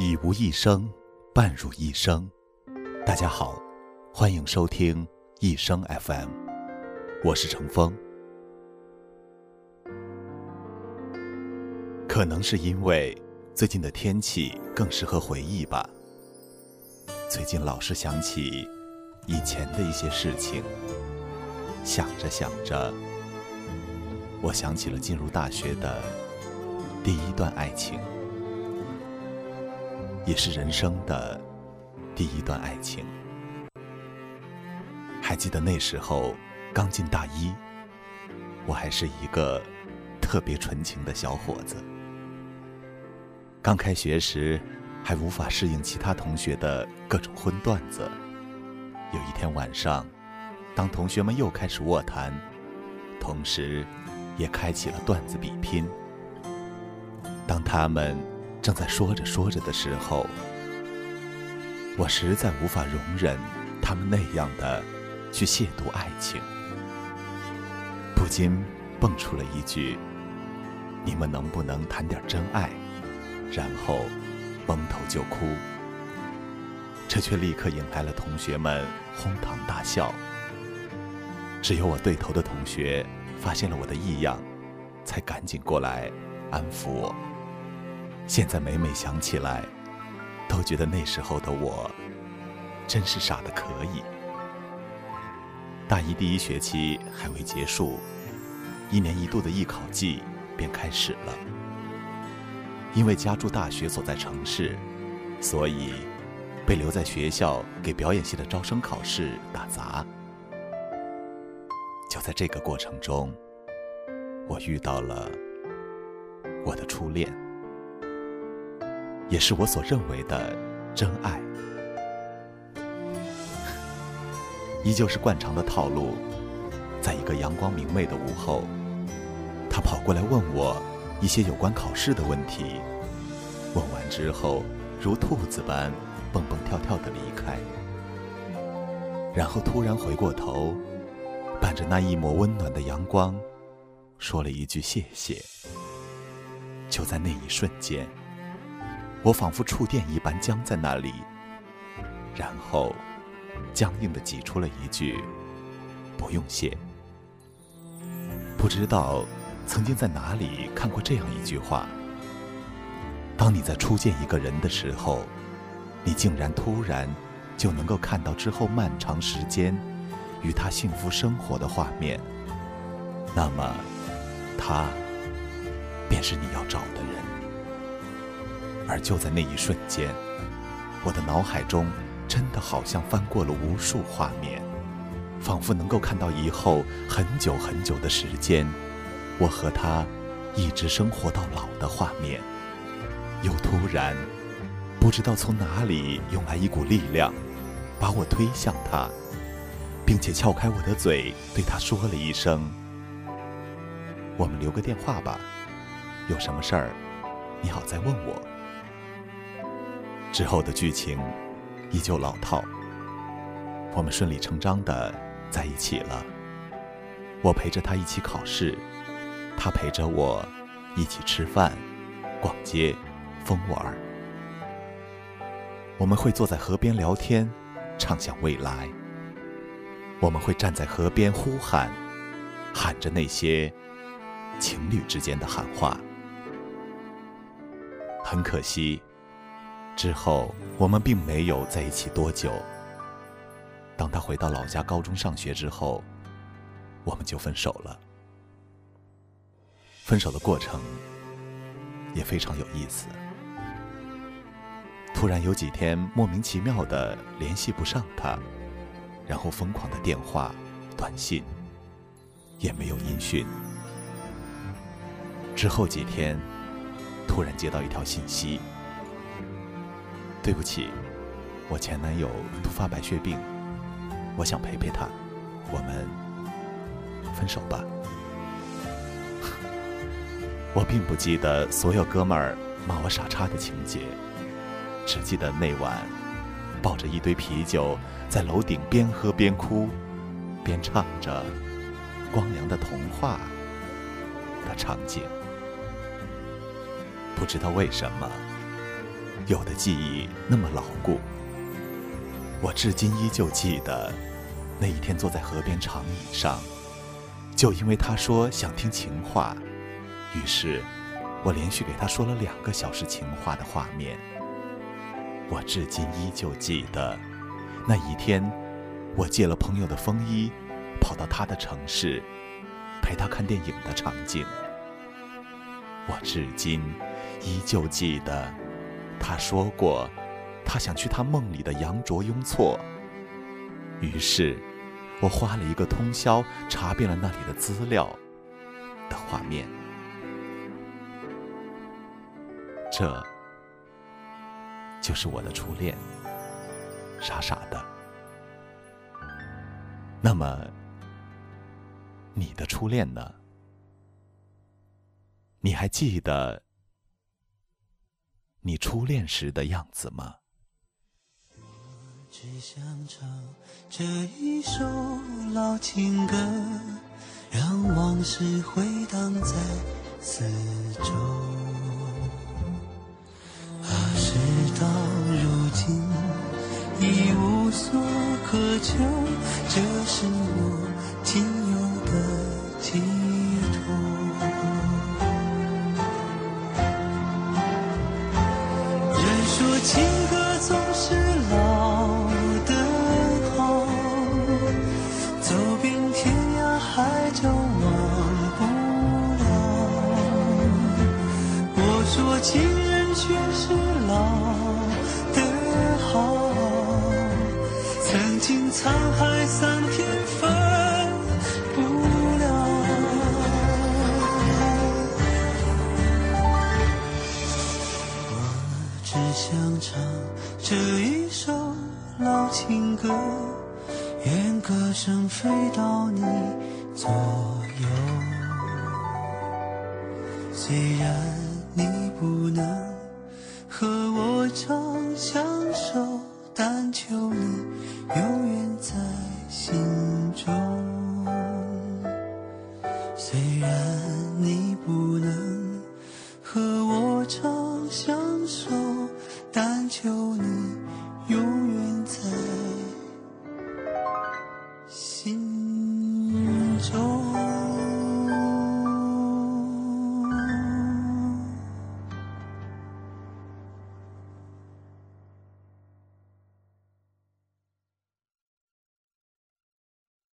以无一生，伴入一生。大家好，欢迎收听一生 FM，我是程峰。可能是因为最近的天气更适合回忆吧。最近老是想起以前的一些事情，想着想着，我想起了进入大学的第一段爱情。也是人生的第一段爱情。还记得那时候刚进大一，我还是一个特别纯情的小伙子。刚开学时还无法适应其他同学的各种荤段子。有一天晚上，当同学们又开始卧谈，同时也开启了段子比拼。当他们。正在说着说着的时候，我实在无法容忍他们那样的去亵渎爱情，不禁蹦出了一句：“你们能不能谈点真爱？”然后蒙头就哭，这却立刻引来了同学们哄堂大笑。只有我对头的同学发现了我的异样，才赶紧过来安抚我。现在每每想起来，都觉得那时候的我真是傻的可以。大一第一学期还未结束，一年一度的艺考季便开始了。因为家住大学所在城市，所以被留在学校给表演系的招生考试打杂。就在这个过程中，我遇到了我的初恋。也是我所认为的真爱，依旧是惯常的套路。在一个阳光明媚的午后，他跑过来问我一些有关考试的问题。问完之后，如兔子般蹦蹦跳跳的离开，然后突然回过头，伴着那一抹温暖的阳光，说了一句谢谢。就在那一瞬间。我仿佛触电一般僵在那里，然后僵硬的挤出了一句：“不用谢。”不知道曾经在哪里看过这样一句话：当你在初见一个人的时候，你竟然突然就能够看到之后漫长时间与他幸福生活的画面，那么他便是你要找的人。而就在那一瞬间，我的脑海中真的好像翻过了无数画面，仿佛能够看到以后很久很久的时间，我和他一直生活到老的画面。又突然不知道从哪里涌来一股力量，把我推向他，并且撬开我的嘴，对他说了一声：“我们留个电话吧，有什么事儿，你好再问我。”之后的剧情依旧老套，我们顺理成章的在一起了。我陪着他一起考试，他陪着我一起吃饭、逛街、疯玩。我们会坐在河边聊天，畅想未来。我们会站在河边呼喊，喊着那些情侣之间的喊话。很可惜。之后，我们并没有在一起多久。当他回到老家高中上学之后，我们就分手了。分手的过程也非常有意思。突然有几天莫名其妙的联系不上他，然后疯狂的电话、短信也没有音讯。之后几天，突然接到一条信息。对不起，我前男友突发白血病，我想陪陪他，我们分手吧。我并不记得所有哥们儿骂我傻叉的情节，只记得那晚抱着一堆啤酒在楼顶边喝边哭，边唱着《光良的童话》的场景。不知道为什么。有的记忆那么牢固。我至今依旧记得，那一天坐在河边长椅上，就因为他说想听情话，于是，我连续给他说了两个小时情话的画面。我至今依旧记得，那一天，我借了朋友的风衣，跑到他的城市，陪他看电影的场景。我至今依旧记得，他说过。他想去他梦里的羊卓雍措，于是，我花了一个通宵查遍了那里的资料的画面。这就是我的初恋，傻傻的。那么，你的初恋呢？你还记得你初恋时的样子吗？只想唱这一首老情歌，让往事回荡在四周。啊，事到如今已无所可求，这是我仅有的寄托。情歌总是老的好走遍天涯海角忘不了我说情人却是老的好曾经沧海所有，虽然。你不能和我长相守，但求你永远在心中。Oh.